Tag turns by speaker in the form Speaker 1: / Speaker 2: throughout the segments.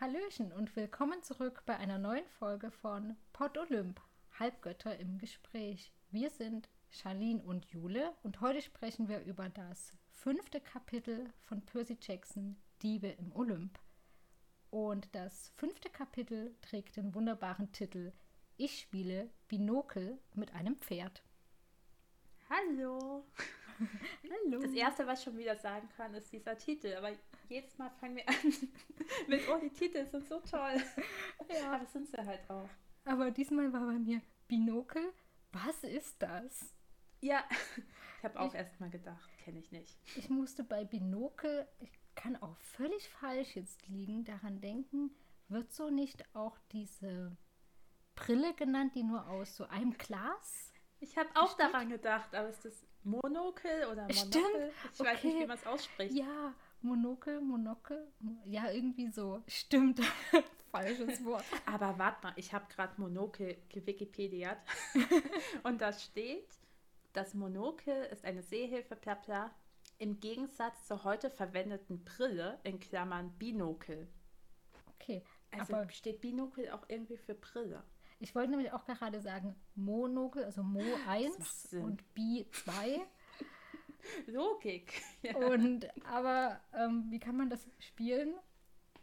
Speaker 1: Hallöchen und willkommen zurück bei einer neuen Folge von Pod Olymp, Halbgötter im Gespräch. Wir sind Charlene und Jule und heute sprechen wir über das fünfte Kapitel von Percy Jackson, Diebe im Olymp. Und das fünfte Kapitel trägt den wunderbaren Titel Ich spiele Binokel mit einem Pferd.
Speaker 2: Hallo.
Speaker 1: Hallo.
Speaker 2: Das erste, was ich schon wieder sagen kann, ist dieser Titel. Aber jedes Mal fangen wir an mit, oh, die Titel sind so toll.
Speaker 1: Ja.
Speaker 2: Aber das sind sie halt auch.
Speaker 1: Aber diesmal war bei mir Binokel. Was ist das?
Speaker 2: Ja, ich habe auch
Speaker 1: Ich-
Speaker 2: erst mal gedacht, kenne ich nicht.
Speaker 1: Ich musste bei Binokel, ich kann auch völlig falsch jetzt liegen, daran denken, wird so nicht auch diese Brille genannt, die nur aus so einem Glas?
Speaker 2: Ich habe auch
Speaker 1: Stimmt.
Speaker 2: daran gedacht, aber ist das Monokel oder Monokel?
Speaker 1: Stimmt,
Speaker 2: Ich weiß nicht,
Speaker 1: okay.
Speaker 2: wie man es ausspricht.
Speaker 1: Ja, Monokel, Monokel, Mo- ja, irgendwie so. Stimmt. Falsches Wort.
Speaker 2: Aber warte mal, ich habe gerade Monokel gewikipediert und da steht, das Monokel ist eine Sehhilfe bla bla, im Gegensatz zur heute verwendeten Brille in Klammern Binokel.
Speaker 1: Okay,
Speaker 2: Also
Speaker 1: aber
Speaker 2: steht Binokel auch irgendwie für Brille.
Speaker 1: ich wollte nämlich auch gerade sagen, Monokel, also Mo 1
Speaker 2: Sinn.
Speaker 1: und Bi 2.
Speaker 2: Logik. Ja.
Speaker 1: Und aber ähm, wie kann man das spielen?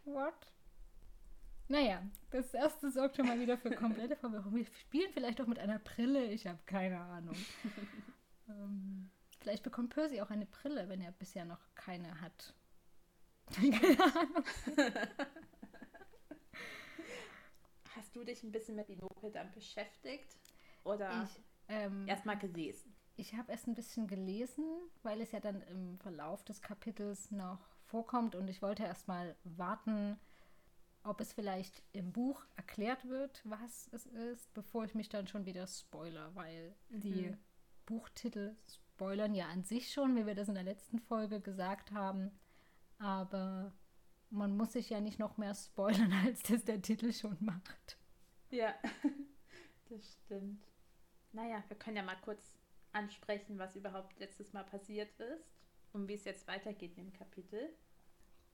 Speaker 1: What? Naja, das erste sorgt schon mal wieder für komplette Verwirrung. Wir spielen vielleicht auch mit einer Brille, ich habe keine Ahnung. ähm, vielleicht bekommt Percy auch eine Brille, wenn er bisher noch keine hat. keine Ahnung.
Speaker 2: Hast du dich ein bisschen mit Binokel dann beschäftigt? Oder
Speaker 1: Ich, ähm,
Speaker 2: erstmal gelesen?
Speaker 1: Ich habe erst ein bisschen gelesen, weil es ja dann im Verlauf des Kapitels noch vorkommt und ich wollte erst mal warten, ob es vielleicht im Buch erklärt wird, was es ist, bevor ich mich dann schon wieder spoiler, weil die
Speaker 2: Mhm.
Speaker 1: Buchtitel spoilern ja an sich schon, wie wir das in der letzten Folge gesagt haben, aber man muss sich ja nicht noch mehr spoilern, als das der Titel schon macht.
Speaker 2: Ja, das stimmt. Naja, wir können ja mal kurz ansprechen, was überhaupt letztes Mal passiert ist und wie es jetzt weitergeht im Kapitel.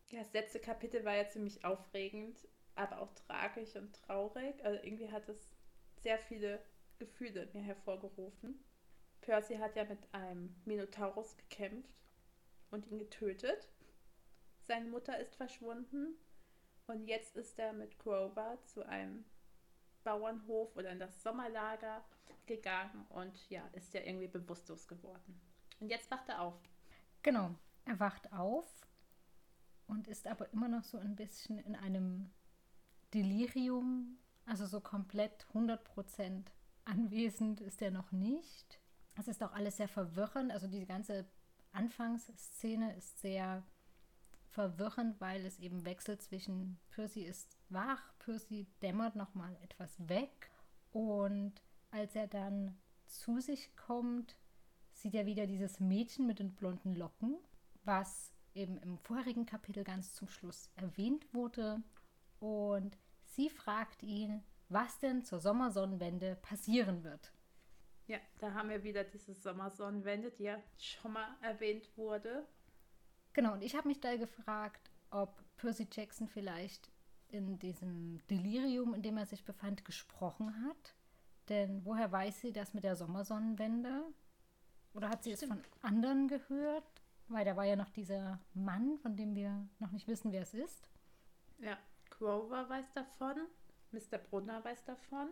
Speaker 2: Ja, das letzte Kapitel war ja ziemlich aufregend, aber auch tragisch und traurig. Also irgendwie hat es sehr viele Gefühle in mir hervorgerufen. Percy hat ja mit einem Minotaurus gekämpft und ihn getötet. Seine Mutter ist verschwunden und jetzt ist er mit Grover zu einem Bauernhof oder in das Sommerlager gegangen und ja, ist ja irgendwie bewusstlos geworden. Und jetzt wacht er auf.
Speaker 1: Genau, er wacht auf und ist aber immer noch so ein bisschen in einem Delirium, also so komplett 100% anwesend ist er noch nicht. Es ist auch alles sehr verwirrend, also die ganze Anfangsszene ist sehr verwirrend, weil es eben wechselt zwischen Percy ist wach, Percy dämmert nochmal etwas weg und als er dann zu sich kommt, sieht er wieder dieses Mädchen mit den blonden Locken, was eben im vorherigen Kapitel ganz zum Schluss erwähnt wurde. Und sie fragt ihn, was denn zur Sommersonnenwende passieren wird.
Speaker 2: Ja, da haben wir wieder diese Sommersonnenwende, die ja schon mal erwähnt wurde.
Speaker 1: Genau, und ich habe mich da gefragt, ob Percy Jackson vielleicht in diesem Delirium, in dem er sich befand, gesprochen hat. Denn woher weiß sie das mit der Sommersonnenwende? Oder hat sie es
Speaker 2: Stimmt.
Speaker 1: von anderen gehört? Weil da war ja noch dieser Mann, von dem wir noch nicht wissen, wer es ist.
Speaker 2: Ja, Grover weiß davon, Mr. Brunner weiß davon.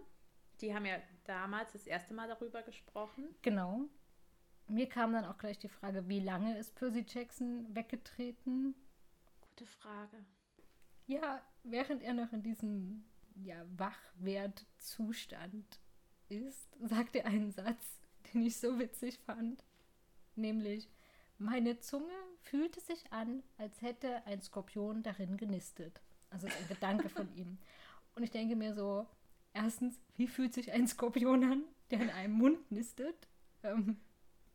Speaker 2: Die haben ja damals das erste Mal darüber gesprochen.
Speaker 1: Genau. Mir kam dann auch gleich die Frage, wie lange ist Percy Jackson weggetreten?
Speaker 2: Gute Frage.
Speaker 1: Ja, während er noch in diesem ja, Wachwertzustand ist, sagt er einen Satz, den ich so witzig fand. Nämlich, meine Zunge fühlte sich an, als hätte ein Skorpion darin genistet. Also ist ein Gedanke von ihm. Und ich denke mir so, erstens, wie fühlt sich ein Skorpion an, der in einem Mund nistet? Ähm,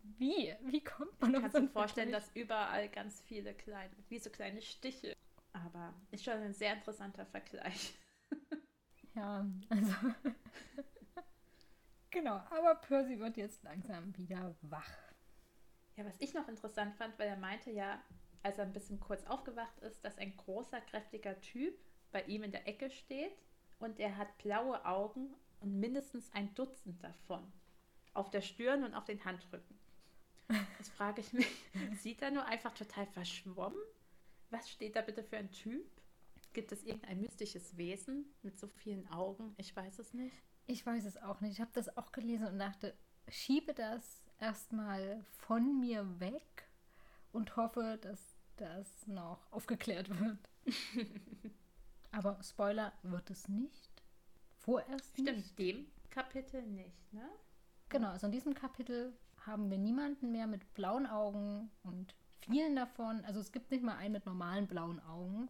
Speaker 1: wie? Wie kommt man auf
Speaker 2: Kannst
Speaker 1: so
Speaker 2: dir vorstellen,
Speaker 1: Vergleich?
Speaker 2: dass überall ganz viele kleine, wie so kleine Stiche. Aber ist schon ein sehr interessanter Vergleich.
Speaker 1: Ja, also. genau, aber Percy wird jetzt langsam wieder wach.
Speaker 2: Ja, was ich noch interessant fand, weil er meinte ja, als er ein bisschen kurz aufgewacht ist, dass ein großer, kräftiger Typ bei ihm in der Ecke steht und er hat blaue Augen und mindestens ein Dutzend davon auf der Stirn und auf den Handrücken. Jetzt frage ich mich, sieht er nur einfach total verschwommen? Was steht da bitte für ein Typ? Gibt es irgendein mystisches Wesen mit so vielen Augen? Ich weiß es nicht.
Speaker 1: Ich weiß es auch nicht. Ich habe das auch gelesen und dachte, schiebe das erstmal von mir weg und hoffe, dass das noch aufgeklärt wird. Aber Spoiler wird es nicht. Vorerst
Speaker 2: Stimmt,
Speaker 1: nicht.
Speaker 2: dem Kapitel nicht, ne?
Speaker 1: Genau, also in diesem Kapitel haben wir niemanden mehr mit blauen Augen und vielen davon, also es gibt nicht mal einen mit normalen blauen Augen.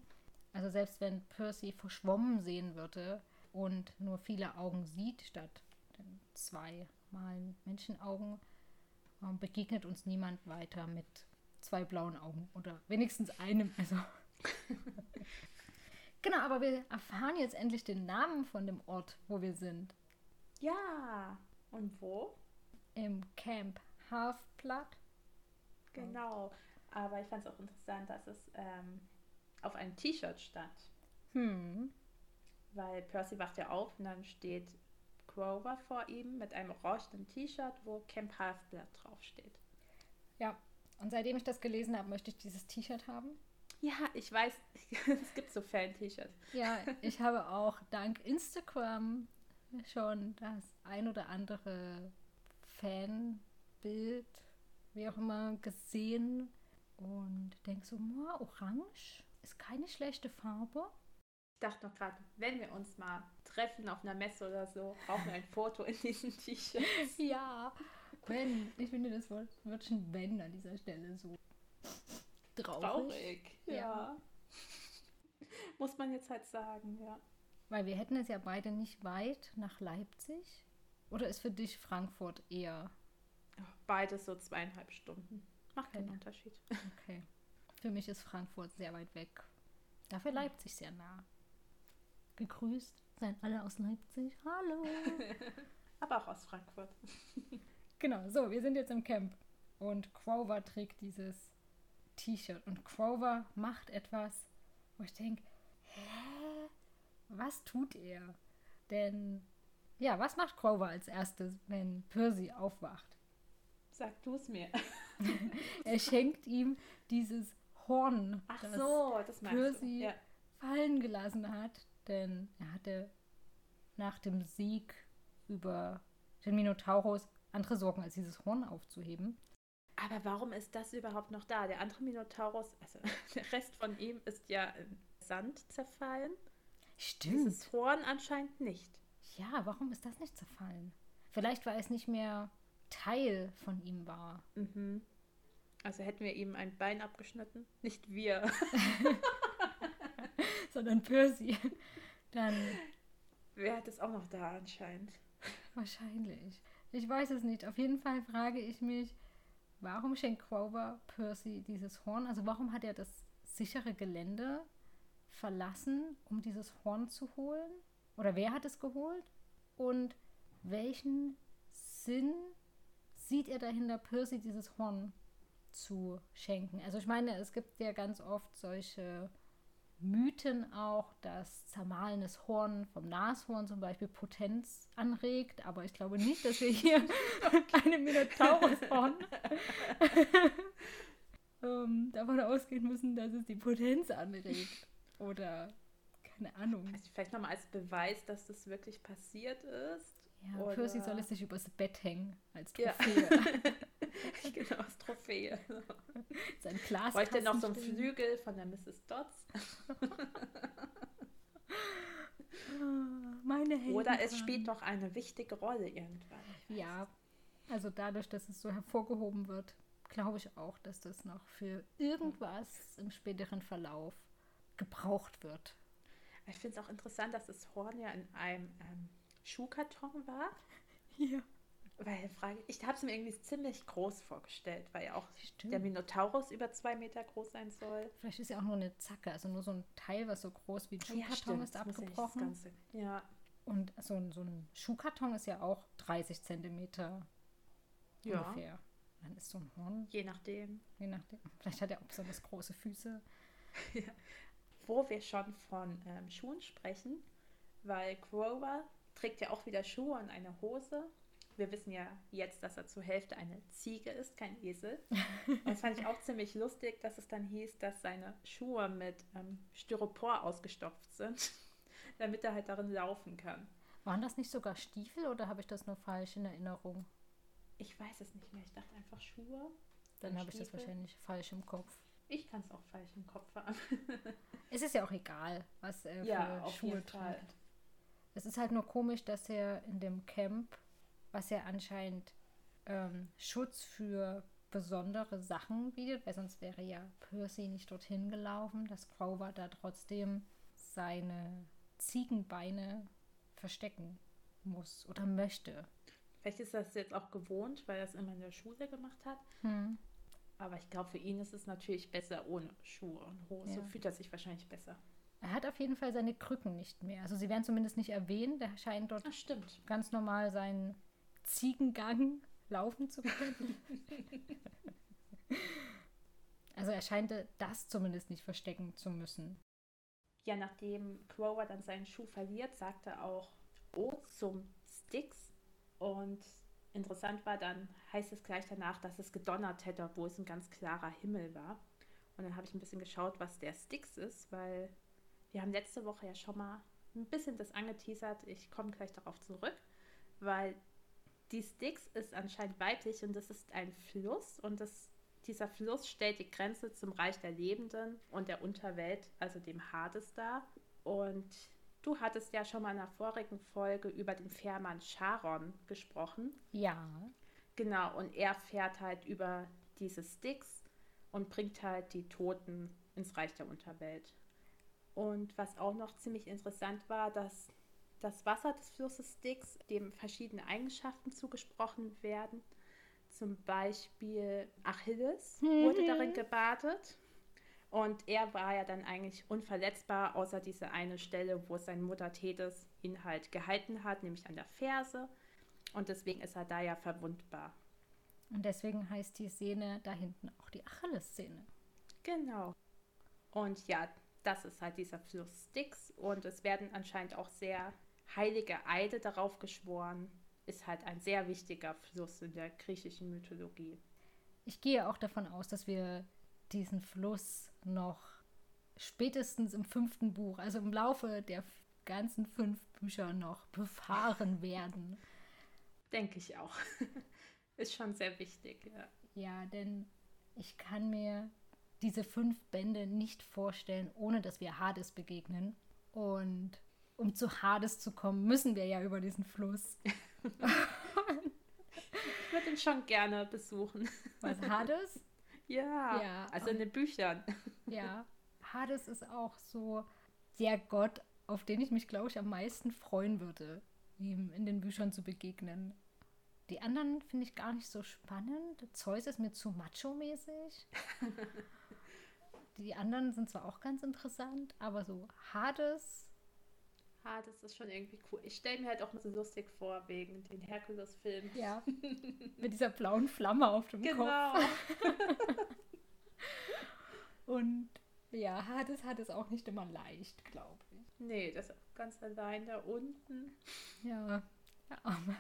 Speaker 1: Also selbst wenn Percy verschwommen sehen würde und nur viele Augen sieht, statt den zwei malen Menschenaugen, ähm, begegnet uns niemand weiter mit zwei blauen Augen oder wenigstens einem. Also genau, aber wir erfahren jetzt endlich den Namen von dem Ort, wo wir sind.
Speaker 2: Ja. Und wo?
Speaker 1: Im Camp Half-Blood.
Speaker 2: Genau. Aber ich fand es auch interessant, dass es ähm, auf einem T-Shirt stand.
Speaker 1: Hm.
Speaker 2: Weil Percy wacht ja auf und dann steht Grover vor ihm mit einem orangenen T-Shirt, wo Camp Half-Blood draufsteht.
Speaker 1: Ja, und seitdem ich das gelesen habe, möchte ich dieses T-Shirt haben.
Speaker 2: Ja, ich weiß, es gibt so Fan-T-Shirts.
Speaker 1: Ja, ich habe auch dank Instagram schon das ein oder andere Fanbild, wie auch immer, gesehen und denke so, orange ist keine schlechte Farbe.
Speaker 2: Ich dachte noch gerade, wenn wir uns mal treffen auf einer Messe oder so, brauchen wir ein Foto in diesen T-Shirts.
Speaker 1: Ja, wenn. Ich finde, das Wort wird schon wenn an dieser Stelle so traurig.
Speaker 2: Traurig, ja.
Speaker 1: Ja.
Speaker 2: Muss man jetzt halt sagen, ja.
Speaker 1: Weil wir hätten es ja beide nicht weit nach Leipzig. Oder ist für dich Frankfurt eher
Speaker 2: Beides so zweieinhalb Stunden. Macht keinen
Speaker 1: Okay.
Speaker 2: Unterschied.
Speaker 1: okay? Für mich ist Frankfurt sehr weit weg. Dafür Leipzig sehr nah. Gegrüßt seien alle aus Leipzig. Hallo.
Speaker 2: Aber auch aus Frankfurt.
Speaker 1: genau, so, wir sind jetzt im Camp. Und Grover trägt dieses T-Shirt. Und Grover macht etwas, wo ich denke, hä? Was tut er? Denn, ja, was macht Grover als erstes, wenn Percy aufwacht?
Speaker 2: Sag du es mir.
Speaker 1: Er schenkt ihm dieses Horn,
Speaker 2: Ach
Speaker 1: das
Speaker 2: so, das.
Speaker 1: Percy
Speaker 2: Ja.
Speaker 1: fallen gelassen hat. Denn er hatte nach dem Sieg über den Minotaurus andere Sorgen, als dieses Horn aufzuheben.
Speaker 2: Aber warum ist das überhaupt noch da? Der andere Minotaurus, also der Rest von ihm ist ja im Sand zerfallen.
Speaker 1: Stimmt.
Speaker 2: Dieses Horn anscheinend nicht.
Speaker 1: Ja, warum ist das nicht zerfallen? Vielleicht, weil es nicht mehr Teil von ihm war.
Speaker 2: Mhm. Also hätten wir ihm ein Bein abgeschnitten? Nicht wir.
Speaker 1: sondern Percy. Dann
Speaker 2: Wer hat es auch noch da anscheinend?
Speaker 1: wahrscheinlich. Ich weiß es nicht. Auf jeden Fall frage ich mich, warum schenkt Grover Percy dieses Horn? Also warum hat er das sichere Gelände verlassen, um dieses Horn zu holen? Oder wer hat es geholt? Und welchen Sinn sieht er dahinter, Percy dieses Horn zu schenken? Also ich meine, es gibt ja ganz oft solche Mythen auch, dass zermahlenes Horn vom Nashorn zum Beispiel Potenz anregt, aber ich glaube nicht, dass wir hier eine Minotaurushorn ähm, davon ausgehen müssen, dass es die Potenz anregt. Oder keine Ahnung.
Speaker 2: Also vielleicht nochmal als Beweis, dass das wirklich passiert ist.
Speaker 1: Ja, Percy soll es sich übers Bett hängen als
Speaker 2: Ja. Genau, als Trophäe.
Speaker 1: Sein Glas.
Speaker 2: Bräuchte noch so einen Flügel von der Mrs. Dodds.
Speaker 1: Meine Helden
Speaker 2: Oder es spielt doch eine wichtige Rolle irgendwann.
Speaker 1: Ja, also dadurch, dass es so hervorgehoben wird, glaube ich auch, dass das noch für irgendwas im späteren Verlauf gebraucht wird.
Speaker 2: Ich finde es auch interessant, dass das Horn ja in einem ähm, Schuhkarton war.
Speaker 1: Ja,
Speaker 2: Weil Frage, ich habe es mir irgendwie ziemlich groß vorgestellt, weil ja auch
Speaker 1: stimmt.
Speaker 2: der Minotaurus über zwei Meter groß sein soll.
Speaker 1: Vielleicht ist ja auch nur eine Zacke, also nur so ein Teil, was so groß wie ein Schuhkarton ist,
Speaker 2: ja nicht
Speaker 1: abgebrochen.
Speaker 2: Das Ganze. Ja,
Speaker 1: Und so ein, so ein Schuhkarton ist ja auch 30 Zentimeter
Speaker 2: ja.
Speaker 1: ungefähr. Dann ist so ein Horn,
Speaker 2: je nachdem.
Speaker 1: je nachdem. Vielleicht hat er auch besonders große Füße.
Speaker 2: wo wir schon von ähm, Schuhen sprechen, weil Grover trägt ja auch wieder Schuhe und eine Hose. Wir wissen ja jetzt, dass er zur Hälfte eine Ziege ist, kein Esel. Und das fand ich auch ziemlich lustig, dass es dann hieß, dass seine Schuhe mit ähm, Styropor ausgestopft sind, damit er halt darin laufen kann.
Speaker 1: Waren das nicht sogar Stiefel oder habe ich das nur falsch in Erinnerung?
Speaker 2: Ich weiß es nicht mehr. Ich dachte einfach Schuhe.
Speaker 1: Dann habe ich das wahrscheinlich falsch im Kopf.
Speaker 2: Ich kann es auch falsch im Kopf haben.
Speaker 1: es ist ja auch egal, was er
Speaker 2: ja,
Speaker 1: für Schuhe trägt. Es ist halt nur komisch, dass er in dem Camp, was ja anscheinend ähm, Schutz für besondere Sachen bietet, weil sonst wäre ja Percy nicht dorthin gelaufen, dass Grover da trotzdem seine Ziegenbeine verstecken muss oder möchte.
Speaker 2: Vielleicht ist das jetzt auch gewohnt, weil er es immer in der Schule gemacht hat.
Speaker 1: Hm.
Speaker 2: Aber ich glaube, für ihn ist es natürlich besser ohne Schuhe und Hose. Ja. Fühlt er sich wahrscheinlich besser.
Speaker 1: Er hat auf jeden Fall seine Krücken nicht mehr. Also sie werden zumindest nicht erwähnt. Er scheint dort
Speaker 2: Ach,
Speaker 1: ganz normal seinen Ziegengang laufen zu können. also er scheint das zumindest nicht verstecken zu müssen.
Speaker 2: Ja, nachdem Grover dann seinen Schuh verliert, sagt er auch O zum Sticks und interessant war, dann heißt es gleich danach, dass es gedonnert hätte, obwohl es ein ganz klarer Himmel war. Und dann habe ich ein bisschen geschaut, was der Sticks ist, weil wir haben letzte Woche ja schon mal ein bisschen das angeteasert. Ich komme gleich darauf zurück, weil die Styx ist anscheinend weiblich und das ist ein Fluss und das, dieser Fluss stellt die Grenze zum Reich der Lebenden und der Unterwelt, also dem Hades dar. Und Du hattest ja schon mal in der vorigen Folge über den Fährmann Charon gesprochen.
Speaker 1: Ja.
Speaker 2: Genau, und er fährt halt über diese Sticks und bringt halt die Toten ins Reich der Unterwelt. Und was auch noch ziemlich interessant war, dass das Wasser des Flusses Styx dem verschiedene Eigenschaften zugesprochen werden. Zum Beispiel Achilles mhm. wurde darin gebadet. Und er war ja dann eigentlich unverletzbar, außer diese eine Stelle, wo seine Mutter Thetis ihn halt gehalten hat, nämlich an der Ferse. Und deswegen ist er da ja verwundbar.
Speaker 1: Und deswegen heißt die Szene da hinten auch die Achilles-Szene.
Speaker 2: Genau. Und ja, das ist halt dieser Fluss Styx. Und es werden anscheinend auch sehr heilige Eide darauf geschworen. Ist halt ein sehr wichtiger Fluss in der griechischen Mythologie.
Speaker 1: Ich gehe auch davon aus, dass wir diesen Fluss noch spätestens im fünften Buch, also im Laufe der ganzen fünf Bücher noch befahren werden.
Speaker 2: Denke ich auch. Ist schon sehr wichtig, ja.
Speaker 1: Ja, denn ich kann mir diese fünf Bände nicht vorstellen, ohne dass wir Hades begegnen. Und um zu Hades zu kommen, müssen wir ja über diesen Fluss. ich
Speaker 2: würde ihn schon gerne besuchen.
Speaker 1: Was, Hades?
Speaker 2: Ja, ja also in den Büchern.
Speaker 1: Ja, Hades ist auch so der Gott, auf den ich mich, glaube ich, am meisten freuen würde, ihm in den Büchern zu begegnen. Die anderen finde ich gar nicht so spannend. Zeus ist mir zu macho-mäßig. Die anderen sind zwar auch ganz interessant, aber so Hades.
Speaker 2: Hades ist schon irgendwie cool. Ich stelle mir halt auch mal so lustig vor, wegen den Herkules-Filmen.
Speaker 1: Ja. Mit dieser blauen Flamme auf dem genau. Kopf. Und ja, Hades hat es auch nicht immer leicht, glaube ich.
Speaker 2: Nee, das ist auch ganz allein da unten.
Speaker 1: Ja, der Arme.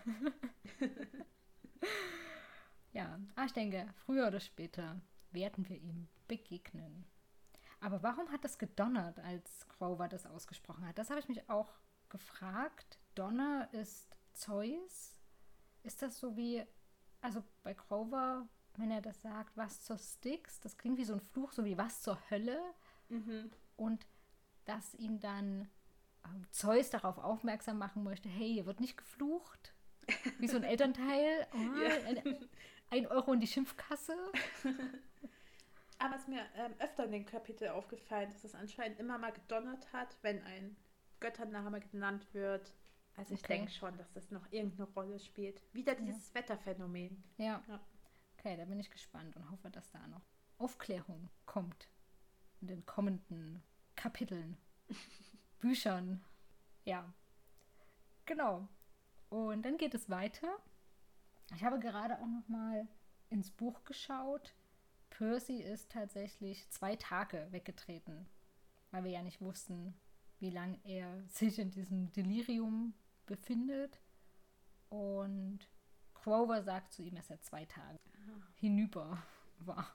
Speaker 1: ja, ah, ich denke, früher oder später werden wir ihm begegnen. Aber warum hat das gedonnert, als Grover das ausgesprochen hat? Das habe ich mich auch gefragt. Donner ist Zeus. Ist das so wie, also bei Grover wenn er das sagt, was zur Styx, das klingt wie so ein Fluch, so wie was zur Hölle.
Speaker 2: Mhm.
Speaker 1: Und dass ihn dann ähm, Zeus darauf aufmerksam machen möchte, hey, hier wird nicht geflucht. Wie so ein Elternteil. Oh, ja. ein, ein, Euro in die Schimpfkasse.
Speaker 2: Aber es ist mir ähm, öfter in den Kapitel aufgefallen, dass es anscheinend immer mal gedonnert hat, wenn ein Göttername genannt wird. Also ich okay. denke schon, dass das noch irgendeine Rolle spielt. Wieder dieses ja. Wetterphänomen.
Speaker 1: Ja. ja. Okay, da bin ich gespannt und hoffe, dass da noch Aufklärung kommt in den kommenden Kapiteln, Büchern. Ja, genau. Und dann geht es weiter. Ich habe gerade auch noch mal ins Buch geschaut. Percy ist tatsächlich zwei Tage weggetreten. weil wir ja nicht wussten, wie lange er sich in diesem Delirium befindet. Und Grover sagt zu ihm, dass er zwei Tage hinüber war.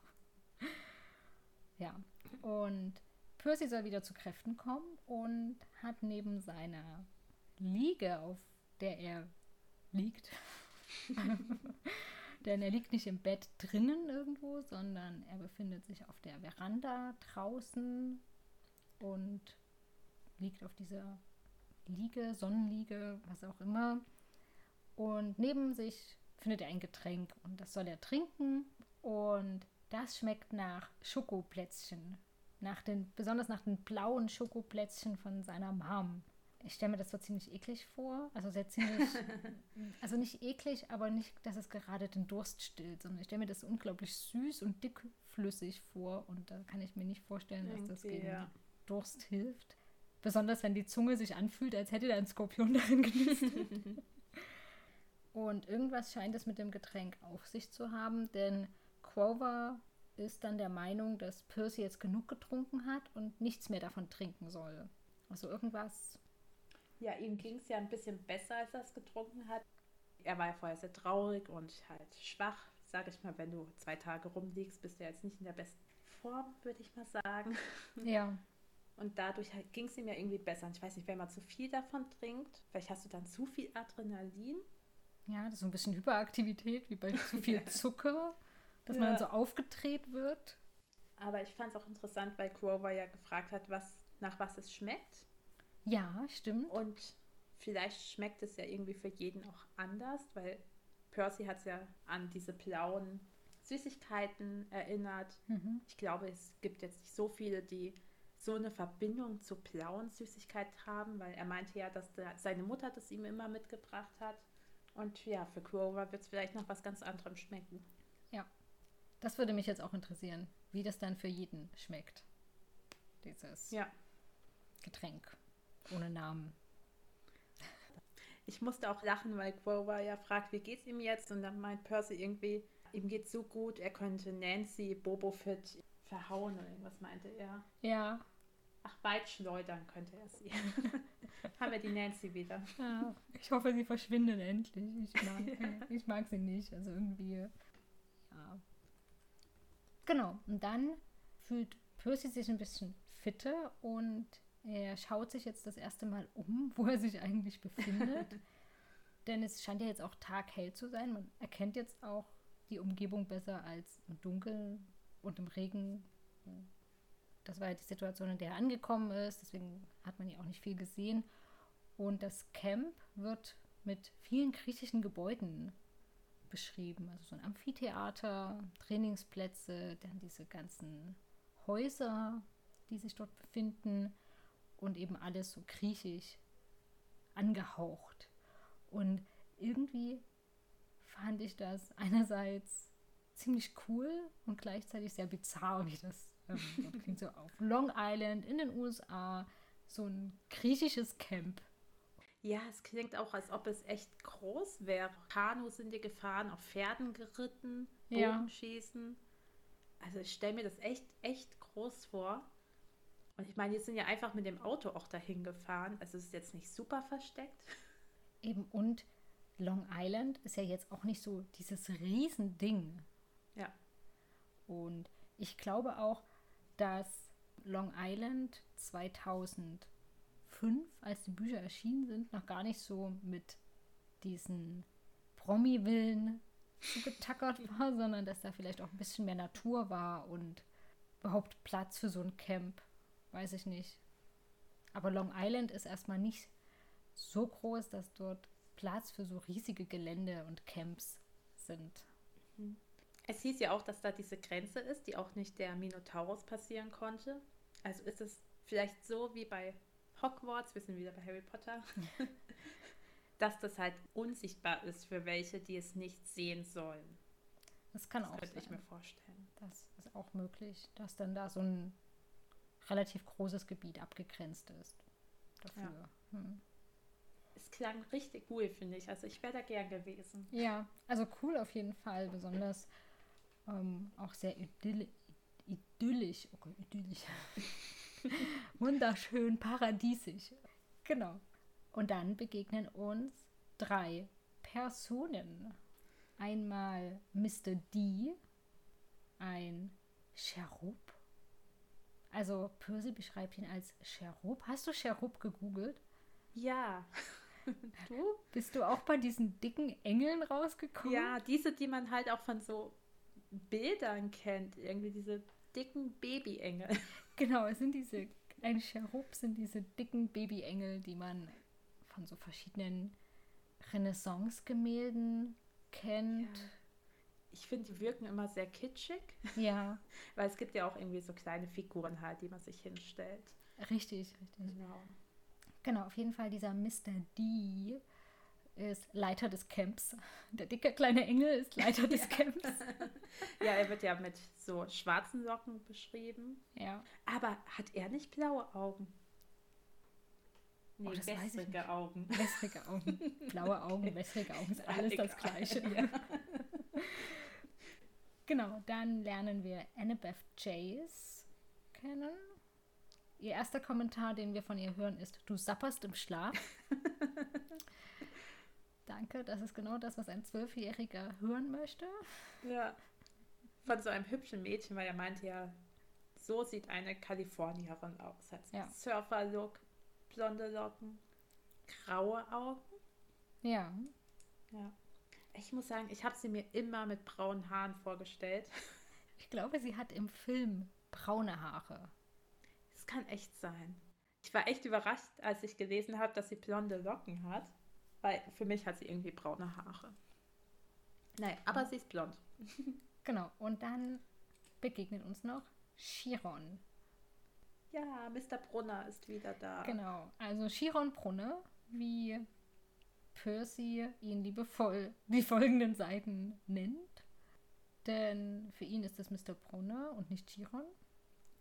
Speaker 1: Ja, und Percy soll wieder zu Kräften kommen und hat neben seiner Liege, auf der er liegt, denn er liegt nicht im Bett drinnen irgendwo, sondern er befindet sich auf der Veranda draußen und liegt auf dieser Liege, Sonnenliege, was auch immer. Und neben sich findet er ein Getränk und das soll er trinken und das schmeckt nach Schokoplätzchen, nach den, besonders nach den blauen Schokoplätzchen von seiner Mom. Ich stelle mir das so ziemlich eklig vor. Also sehr ziemlich, also nicht eklig, aber nicht, dass es gerade den Durst stillt, sondern ich stelle mir das unglaublich süß und dickflüssig vor und da kann ich mir nicht vorstellen, dass das gegen ja. Durst hilft. Besonders wenn die Zunge sich anfühlt, als hätte da ein Skorpion darin genistet. und irgendwas scheint es mit dem Getränk auf sich zu haben, denn Grover ist dann der Meinung, dass Percy jetzt genug getrunken hat und nichts mehr davon trinken soll. Also irgendwas.
Speaker 2: Ja, ihm ging es ja ein bisschen besser, als er es getrunken hat. Er war ja vorher sehr traurig und halt schwach. Sage ich mal, wenn du zwei Tage rumliegst, bist du jetzt nicht in der besten Form, würde ich mal sagen.
Speaker 1: Ja.
Speaker 2: Und dadurch halt ging es ihm ja irgendwie besser. Und ich weiß nicht, wenn man zu viel davon trinkt, vielleicht hast du dann zu viel Adrenalin.
Speaker 1: Ja, das ist so ein bisschen Hyperaktivität, wie bei zu viel Zucker, dass ja. man dann so aufgedreht wird.
Speaker 2: Aber ich fand es auch interessant, weil Grover ja gefragt hat, was, nach was es schmeckt.
Speaker 1: Ja, stimmt.
Speaker 2: Und vielleicht schmeckt es ja irgendwie für jeden auch anders, weil Percy hat es ja an diese blauen Süßigkeiten erinnert. Mhm. Ich glaube, es gibt jetzt nicht so viele, die so eine Verbindung zu blauen Süßigkeiten haben, weil er meinte ja, dass der, seine Mutter das ihm immer mitgebracht hat. Und ja, für Grover wird es vielleicht noch was ganz anderem schmecken.
Speaker 1: Ja, das würde mich jetzt auch interessieren, wie das dann für jeden schmeckt. Dieses
Speaker 2: ja.
Speaker 1: Getränk ohne Namen.
Speaker 2: Ich musste auch lachen, weil Grover ja fragt, wie geht's ihm jetzt? Und dann meint Percy irgendwie, ihm geht's so gut, er könnte Nancy Bobo Fett verhauen oder irgendwas meinte er.
Speaker 1: Ja.
Speaker 2: Ach, weit schleudern könnte er sie. Haben wir die Nancy wieder.
Speaker 1: Ja, ich hoffe, sie verschwindet endlich. Ich mag, ja. ich mag sie nicht. Also irgendwie. Ja. Genau. Und dann fühlt Percy sich ein bisschen fitter und er schaut sich jetzt das erste Mal um, wo er sich eigentlich befindet. Denn es scheint ja jetzt auch taghell zu sein. Man erkennt jetzt auch die Umgebung besser als im Dunkeln und im Regen. Das war ja die Situation, in der er angekommen ist. Deswegen hat man ja auch nicht viel gesehen. Und das Camp wird mit vielen griechischen Gebäuden beschrieben. Also so ein Amphitheater, Trainingsplätze, dann diese ganzen Häuser, die sich dort befinden und eben alles so griechisch angehaucht. Und irgendwie fand ich das einerseits ziemlich cool und gleichzeitig sehr bizarr, wie das ähm, klingt so auf Long Island in den USA, so ein griechisches Camp.
Speaker 2: Ja, es klingt auch, als ob es echt groß wäre. Kanus sind die gefahren, auf Pferden geritten, Bogenschießen. Ja. Also ich stelle mir das echt, echt groß vor. Und ich meine, die sind ja einfach mit dem Auto auch dahin gefahren. Also es ist jetzt nicht super versteckt.
Speaker 1: Eben, und Long Island ist ja jetzt auch nicht so dieses Riesending.
Speaker 2: Ja.
Speaker 1: Und ich glaube auch, dass Long Island 2005, als die Bücher erschienen sind, noch gar nicht so mit diesen Promi-Villen zugetackert war, sondern dass da vielleicht auch ein bisschen mehr Natur war und überhaupt Platz für so ein Camp. Weiß ich nicht. Aber Long Island ist erstmal nicht so groß, dass dort Platz für so riesige Gelände und Camps sind.
Speaker 2: Mhm. Es hieß ja auch, dass da diese Grenze ist, die auch nicht der Minotaurus passieren konnte. Also ist es vielleicht so wie bei Hogwarts, wir sind wieder bei Harry Potter, dass das halt unsichtbar ist für welche, die es nicht sehen sollen.
Speaker 1: Das kann das auch
Speaker 2: könnte
Speaker 1: sein.
Speaker 2: ich mir vorstellen.
Speaker 1: Das ist auch möglich, dass dann da so ein relativ großes Gebiet abgegrenzt ist. Dafür. Ja. Hm.
Speaker 2: Es klang richtig cool, finde ich. Also ich wäre da gern gewesen.
Speaker 1: Ja, also cool auf jeden Fall. Besonders ähm, auch sehr idyll idyllisch. Okay, idyllisch. Wunderschön, paradiesisch. Genau. Und dann begegnen uns drei Personen. Einmal Mr. D, ein Cherub. Also Percy beschreibt ihn als Cherub. Hast du Cherub gegoogelt?
Speaker 2: Ja.
Speaker 1: du? Bist du auch bei diesen dicken Engeln rausgekommen?
Speaker 2: Ja, diese, die man halt auch von so Bildern kennt. Irgendwie diese dicken Babyengel.
Speaker 1: Genau, es sind diese, ein Cherub sind diese dicken Babyengel, die man von so verschiedenen Renaissance-Gemälden kennt. Ja.
Speaker 2: Ich finde, die wirken immer sehr kitschig.
Speaker 1: Ja.
Speaker 2: Weil es gibt ja auch irgendwie so kleine Figuren halt, die man sich hinstellt.
Speaker 1: Richtig, richtig. Genau. Genau, auf jeden Fall dieser Mr. D ist Leiter des Camps. Der dicke kleine Engel ist Leiter des Camps.
Speaker 2: ja, er wird ja mit so schwarzen Locken beschrieben.
Speaker 1: Ja.
Speaker 2: Aber hat er nicht blaue Augen?
Speaker 1: Nee, oh, wässrige Augen. Wässrige Augen. Blaue Augen, okay. wässrige Augen ist alles das Gleiche. Ja. Genau, dann lernen wir Annabeth Chase kennen. Ihr erster Kommentar, den wir von ihr hören, ist: Du sapperst im Schlaf. Danke, das ist genau das, was ein Zwölfjähriger hören möchte.
Speaker 2: Ja. Von so einem hübschen Mädchen, weil er meinte ja, so sieht eine Kalifornierin aus. Hat ja. Surfer-Look, blonde Locken, graue Augen.
Speaker 1: Ja.
Speaker 2: Ja. Ich muss sagen, ich habe sie mir immer mit braunen Haaren vorgestellt.
Speaker 1: Ich glaube, sie hat im Film braune Haare.
Speaker 2: Das kann echt sein. Ich war echt überrascht, als ich gelesen habe, dass sie blonde Locken hat. Weil für mich hat sie irgendwie braune Haare. Nein, aber sie ist blond.
Speaker 1: Genau, und dann begegnet uns noch Chiron.
Speaker 2: Ja, Mr. Brunner ist wieder da.
Speaker 1: Genau, also Chiron Brunner, wie Percy ihn liebevoll die folgenden Seiten nennt. Denn für ihn ist es Mr. Brunner und nicht Chiron.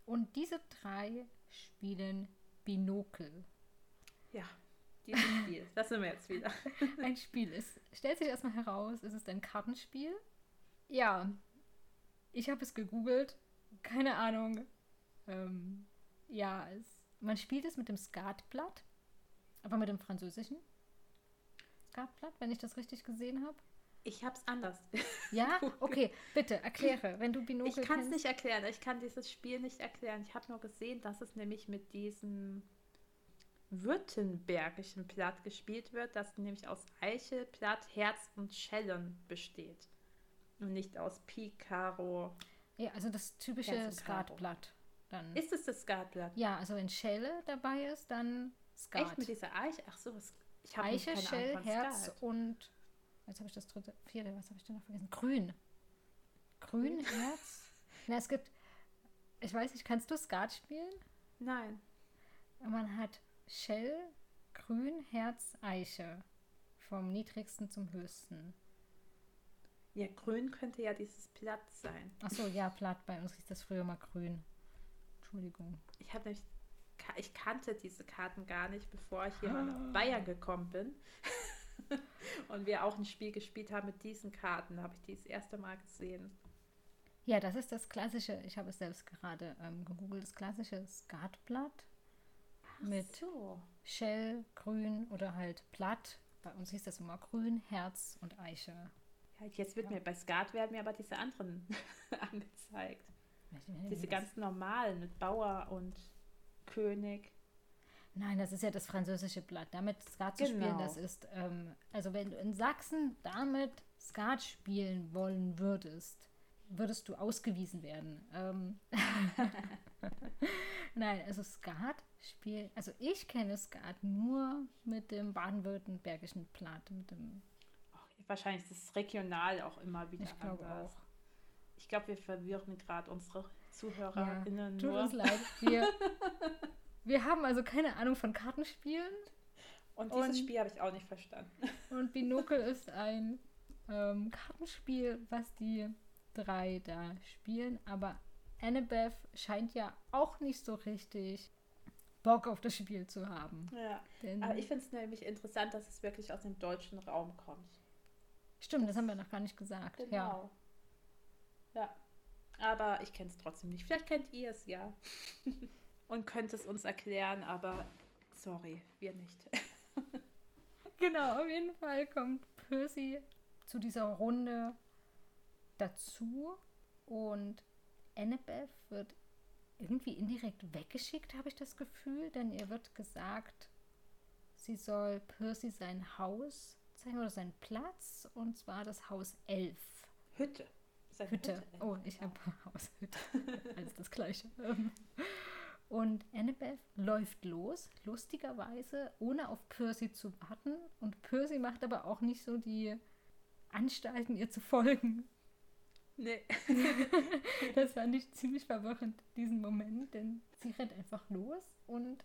Speaker 1: Und diese drei spielen Binokel.
Speaker 2: Ja, dieses Spiel. Das sind wir jetzt wieder.
Speaker 1: ein Spiel. Es stellt sich erstmal heraus, es ist ein Kartenspiel. Ja, ich habe es gegoogelt. Keine Ahnung. Ähm, ja, es, man spielt es mit dem Skatblatt, aber mit dem französischen Skatblatt, wenn ich das richtig gesehen habe.
Speaker 2: Ich habe es anders.
Speaker 1: Ja? Okay, bitte erkläre, wenn du Binokel
Speaker 2: Ich kann es nicht erklären. Ich kann dieses Spiel nicht erklären. Ich habe nur gesehen, dass es nämlich mit diesem württembergischen Blatt gespielt wird, das nämlich aus Eichel, Blatt, Herz und Schellen besteht. Und nicht aus Pi, Karo.
Speaker 1: Ja, also das typische Skatblatt. Dann.
Speaker 2: Ist es das Skatblatt?
Speaker 1: Ja, also wenn Schelle dabei ist, dann
Speaker 2: Skat. Echt mit dieser Eiche? Ach so, was,
Speaker 1: ich habe Eiche, Schell, Herz Skat. und jetzt habe ich das dritte, vierte, was habe ich denn noch vergessen? Grün. Grün, Herz. Na, es gibt, ich weiß nicht, kannst du Skat spielen?
Speaker 2: Nein.
Speaker 1: Man hat Shell, Grün, Herz, Eiche. Vom niedrigsten zum höchsten.
Speaker 2: Ja, grün könnte ja dieses Blatt sein.
Speaker 1: Achso, ja, Blatt. Bei uns hieß das früher mal grün. Entschuldigung.
Speaker 2: Ich habe nämlich, ich kannte diese Karten gar nicht, bevor ich hier ah. nach Bayern gekommen bin. Und wir auch ein Spiel gespielt haben mit diesen Karten, habe ich die das erste Mal gesehen.
Speaker 1: Ja, das ist das klassische, ich habe es selbst gerade ähm, gegoogelt, das klassische Skatblatt mit
Speaker 2: so.
Speaker 1: Shell, Grün oder halt Platt. Bei uns hieß das immer Grün, Herz und Eiche.
Speaker 2: Ja, jetzt wird ja. mir bei Skat werden mir aber diese anderen angezeigt. Diese ganz normalen mit Bauer und König.
Speaker 1: Nein, das ist ja das französische Blatt. Damit Skat zu genau. spielen, das ist, ähm, also wenn du in Sachsen damit Skat spielen wollen würdest, würdest du ausgewiesen werden. Ähm Nein, also Skat spielt, also ich kenne Skat nur mit dem baden-württembergischen Platt, mit dem
Speaker 2: Wahrscheinlich ist es regional auch immer wieder
Speaker 1: ich glaube Auch.
Speaker 2: Ich glaube, wir verwirren gerade unsere ZuhörerInnen
Speaker 1: ja, tut nur. uns leid. Wir, wir haben also keine Ahnung von Kartenspielen.
Speaker 2: Und dieses und, Spiel habe ich auch nicht verstanden.
Speaker 1: Und Binokel ist ein ähm, Kartenspiel, was die drei da spielen. Aber Annabeth scheint ja auch nicht so richtig Bock auf das Spiel zu haben.
Speaker 2: Ja, Denn, aber ich finde es nämlich interessant, dass es wirklich aus dem deutschen Raum kommt.
Speaker 1: Stimmt, das, das haben wir noch gar nicht gesagt. Genau.
Speaker 2: Ja. ja. Aber ich kenne es trotzdem nicht. Vielleicht kennt ihr es ja. und könnte es uns erklären, aber sorry, wir nicht.
Speaker 1: genau, auf jeden Fall kommt Percy zu dieser Runde dazu und Annabeth wird irgendwie indirekt weggeschickt, habe ich das Gefühl, denn ihr wird gesagt, sie soll Percy sein Haus zeigen oder seinen Platz und zwar das Haus 11.
Speaker 2: Hütte.
Speaker 1: Hütte. Hütte. Oh, ich habe Haus Hütte. Alles das gleiche. Und Annabeth läuft los, lustigerweise, ohne auf Percy zu warten. Und Percy macht aber auch nicht so die Anstalten, ihr zu folgen.
Speaker 2: Nee.
Speaker 1: das fand ich ziemlich verwirrend, diesen Moment, denn sie rennt einfach los und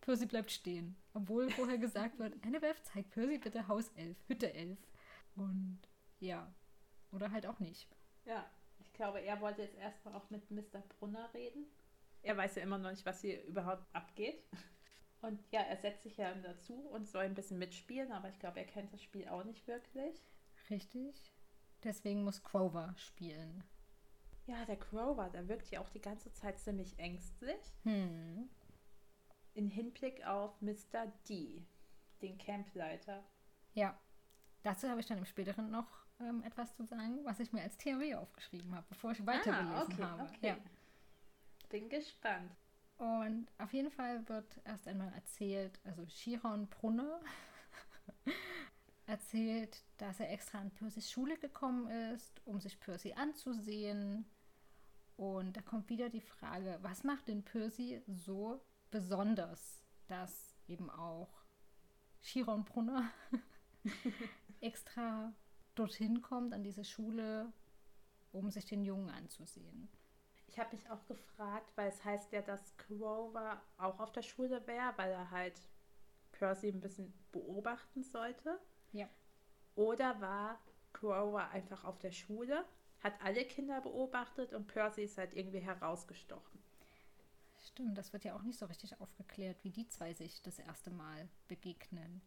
Speaker 1: Percy bleibt stehen. Obwohl vorher gesagt wird, Annabeth, zeig Percy bitte Haus 11, Hütte 11. Und ja, oder halt auch nicht.
Speaker 2: Ja, ich glaube, er wollte jetzt erstmal auch mit Mr. Brunner reden. Er weiß ja immer noch nicht, was hier überhaupt abgeht. Und ja, er setzt sich ja dazu und soll ein bisschen mitspielen, aber ich glaube, er kennt das Spiel auch nicht wirklich.
Speaker 1: Richtig. Deswegen muss Grover spielen.
Speaker 2: Ja, der Grover, der wirkt ja auch die ganze Zeit ziemlich ängstlich.
Speaker 1: Hm.
Speaker 2: In Hinblick auf Mr. D, den Campleiter.
Speaker 1: Ja, dazu habe ich dann im späteren noch ähm, etwas zu sagen, was ich mir als Theorie aufgeschrieben habe, bevor ich weitergelesen
Speaker 2: ah, okay,
Speaker 1: habe.
Speaker 2: Okay. Ja. Bin gespannt.
Speaker 1: Und auf jeden Fall wird erst einmal erzählt, also Chiron Brunner erzählt, dass er extra an Percys Schule gekommen ist, um sich Percy anzusehen. Und da kommt wieder die Frage, was macht denn Percy so besonders, dass eben auch Chiron Brunner extra dorthin kommt, an diese Schule, um sich den Jungen anzusehen.
Speaker 2: Ich habe mich auch gefragt, weil es heißt ja, dass Grover auch auf der Schule wäre, weil er halt Percy ein bisschen beobachten sollte.
Speaker 1: Ja.
Speaker 2: Oder war Grover einfach auf der Schule, hat alle Kinder beobachtet und Percy ist halt irgendwie herausgestochen.
Speaker 1: Stimmt, das wird ja auch nicht so richtig aufgeklärt, wie die zwei sich das erste Mal begegnen.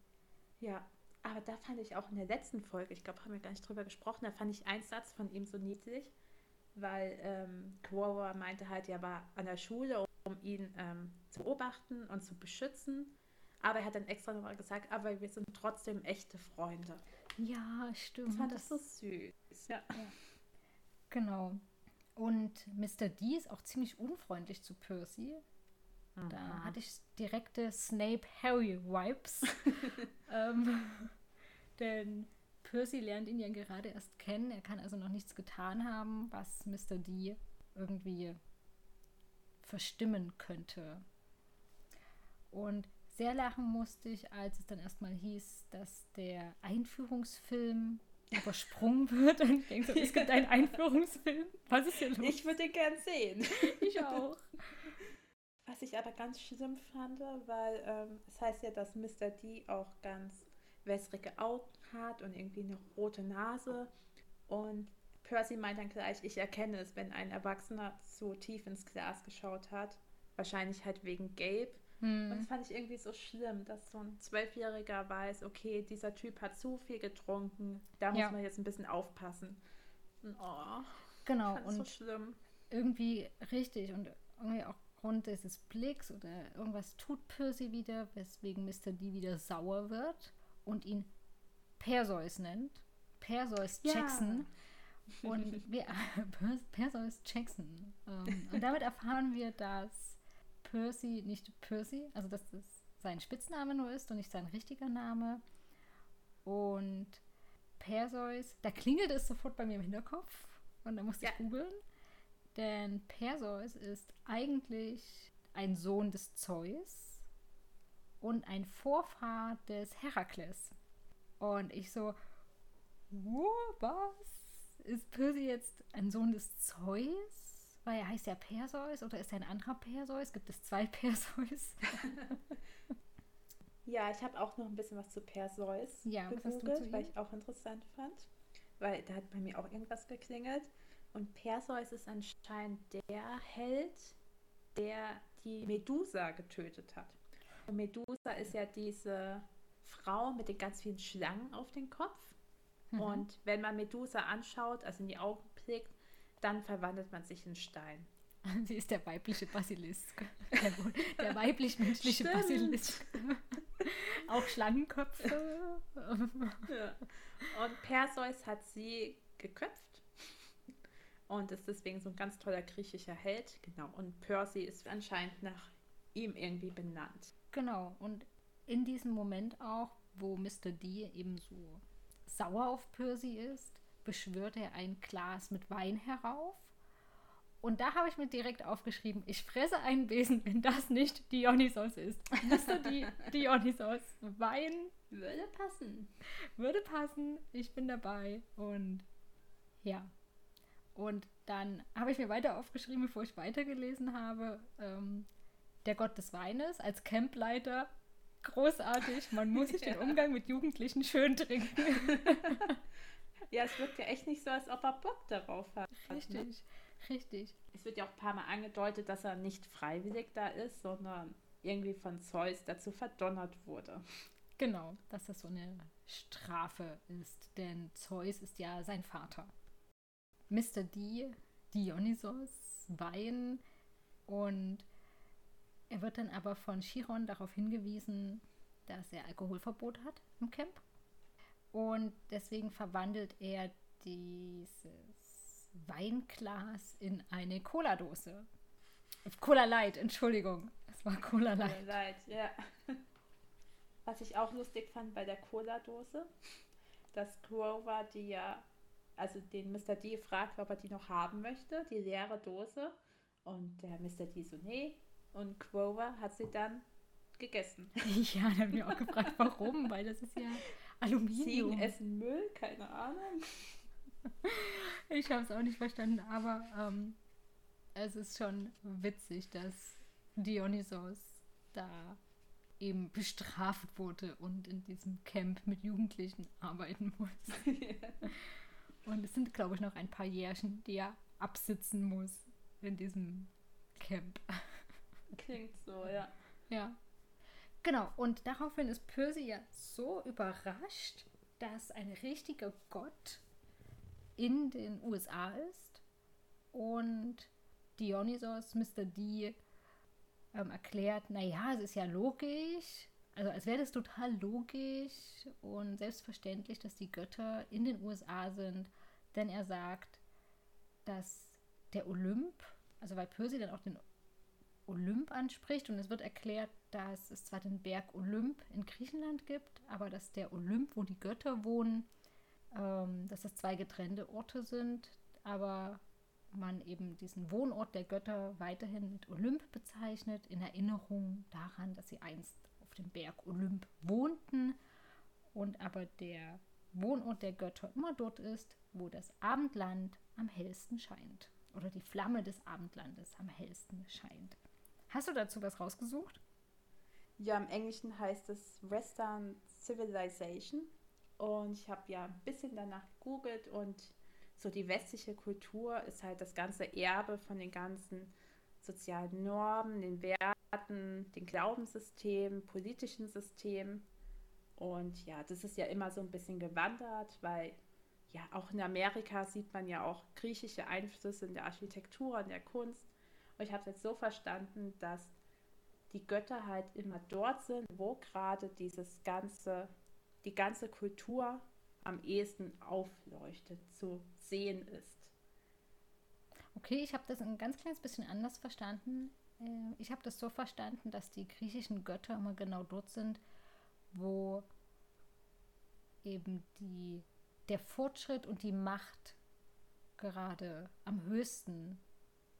Speaker 2: Ja, aber da fand ich auch in der letzten Folge, ich glaube, haben wir gar nicht drüber gesprochen, da fand ich einen Satz von ihm so niedlich, weil ähm, Grover meinte halt, er war an der Schule, um ihn ähm, zu beobachten und zu beschützen. Aber er hat dann extra nochmal gesagt, aber wir sind trotzdem echte Freunde.
Speaker 1: Ja, stimmt.
Speaker 2: Ich fand das so süß. Ja. ja.
Speaker 1: Genau. Und Mr. D ist auch ziemlich unfreundlich zu Percy. Mhm. Da hatte ich direkte Snape-Harry-Vibes. ähm, denn Percy lernt ihn ja gerade erst kennen. Er kann also noch nichts getan haben, was Mr. D irgendwie verstimmen könnte. Und sehr lachen musste ich, als es dann erstmal hieß, dass der Einführungsfilm übersprungen wird. Und ich denke so, es gibt einen Einführungsfilm. Was ist hier los?
Speaker 2: Ich würde den gern sehen.
Speaker 1: Ich auch.
Speaker 2: Was ich aber ganz schlimm fand, weil ähm, es heißt ja, dass Mr. D auch ganz wässrige Augen hat und irgendwie eine rote Nase. Und Percy meint dann gleich, ich erkenne es, wenn ein Erwachsener zu tief ins Glas geschaut hat. Wahrscheinlich halt wegen Gabe. Hm. Und das fand ich irgendwie so schlimm, dass so ein Zwölfjähriger weiß, okay, dieser Typ hat zu viel getrunken, da muss ja. man jetzt ein bisschen aufpassen. Oh,
Speaker 1: genau, und
Speaker 2: so schlimm.
Speaker 1: irgendwie richtig und irgendwie auch Grund dieses Blicks oder irgendwas tut Percy wieder, weswegen Mr. D wieder sauer wird und ihn Perseus nennt. Perseus Jackson. Ja. Und wir, Perseus Jackson. Ähm, und damit erfahren wir, dass Percy nicht Percy, also dass das sein Spitzname nur ist und nicht sein richtiger Name. Und Perseus, da klingelt es sofort bei mir im Hinterkopf und da musste ja. ich googeln. Denn Perseus ist eigentlich ein Sohn des Zeus und ein Vorfahr des Herakles. Und ich so, was? Ist Percy jetzt ein Sohn des Zeus? Weil er heißt ja Perseus oder ist er ein anderer Perseus? Gibt es zwei Perseus?
Speaker 2: ja, ich habe auch noch ein bisschen was zu Perseus
Speaker 1: ja,
Speaker 2: gegoogelt, weil ich auch interessant fand. Weil da hat bei mir auch irgendwas geklingelt. Und Perseus ist anscheinend der Held, der die Medusa getötet hat. Und Medusa ist ja diese Frau mit den ganz vielen Schlangen auf dem Kopf. Mhm. Und wenn man Medusa anschaut, also in die Augen blickt, dann verwandelt man sich in Stein.
Speaker 1: Sie ist der weibliche Basilisk. Der, der weiblich-menschliche Basilisk. Auch Schlangenköpfe.
Speaker 2: ja. Und Perseus hat sie geköpft. Und ist deswegen so ein ganz toller griechischer Held. Genau. Und Percy ist anscheinend nach ihm irgendwie benannt.
Speaker 1: Genau. Und in diesem Moment auch, wo Mr. D eben so sauer auf Percy ist, beschwört er ein Glas mit Wein herauf. Und da habe ich mir direkt aufgeschrieben, ich fresse einen Besen, wenn das nicht Dionysos ist. Mr. Di Dionysos, Wein.
Speaker 2: Würde passen.
Speaker 1: Würde passen, ich bin dabei. Und ja. Und dann habe ich mir weiter aufgeschrieben, bevor ich weitergelesen habe, ähm, der Gott des Weines als Campleiter. Großartig, man muss sich ja. den Umgang mit Jugendlichen schön trinken.
Speaker 2: Ja, es wirkt ja echt nicht so, als ob er Bock darauf hat.
Speaker 1: Ne? Richtig, ne? richtig.
Speaker 2: Es wird ja auch ein paar Mal angedeutet, dass er nicht freiwillig da ist, sondern irgendwie von Zeus dazu verdonnert wurde.
Speaker 1: Genau, dass das so eine Strafe ist, denn Zeus ist ja sein Vater. Mr. D, Dionysos, Wein und er wird dann aber von Chiron darauf hingewiesen, dass er Alkoholverbot hat im Camp. Und deswegen verwandelt er dieses Weinglas in eine Cola-Dose. Cola Light, Entschuldigung. Es war Cola Light.
Speaker 2: Cola Light, ja. Was ich auch lustig fand bei der Cola-Dose, dass Grover die ja, also den Mr. D fragt, ob er die noch haben möchte, die leere Dose. Und der Mr. D so, nee. Und Grover hat sie dann gegessen.
Speaker 1: Ja, da habe ich mich auch gefragt, warum, weil das ist ja Aluminium.
Speaker 2: Ziegen essen Müll, keine Ahnung.
Speaker 1: Ich habe es auch nicht verstanden, aber ähm, es ist schon witzig, dass Dionysos da eben bestraft wurde und in diesem Camp mit Jugendlichen arbeiten muss. und es sind, glaube ich, noch ein paar Jährchen, die er absitzen muss in diesem Camp.
Speaker 2: Klingt so, ja.
Speaker 1: Ja. Genau, und daraufhin ist Percy ja so überrascht, dass ein richtiger Gott in den USA ist und Dionysos, Mr. D, ähm, erklärt, naja, es ist ja logisch, also als wäre das total logisch und selbstverständlich, dass die Götter in den USA sind, denn er sagt, dass der Olymp, also weil Percy dann auch den Olymp anspricht und es wird erklärt, dass es zwar den Berg Olymp in Griechenland gibt, aber dass der Olymp, wo die Götter wohnen, ähm, dass das zwei getrennte Orte sind, aber man eben diesen Wohnort der Götter weiterhin mit Olymp bezeichnet, in Erinnerung daran, dass sie einst auf dem Berg Olymp wohnten und aber der Wohnort der Götter immer dort ist, wo das Abendland am hellsten scheint oder die Flamme des Abendlandes am hellsten scheint. Hast du dazu was rausgesucht?
Speaker 2: Ja, im Englischen heißt es Western Civilization. Und ich habe ja ein bisschen danach gegoogelt und so die westliche Kultur ist halt das ganze Erbe von den ganzen sozialen Normen, den Werten, den Glaubenssystemen, politischen Systemen. Und ja, das ist ja immer so ein bisschen gewandert, weil ja auch in Amerika sieht man ja auch griechische Einflüsse in der Architektur, in der Kunst. Und ich habe es jetzt so verstanden, dass die Götter halt immer dort sind, wo gerade dieses ganze, die ganze Kultur am ehesten aufleuchtet, zu sehen ist.
Speaker 1: Okay, ich habe das ein ganz kleines bisschen anders verstanden. Äh, ich habe das so verstanden, dass die griechischen Götter immer genau dort sind, wo eben die, der Fortschritt und die Macht gerade am höchsten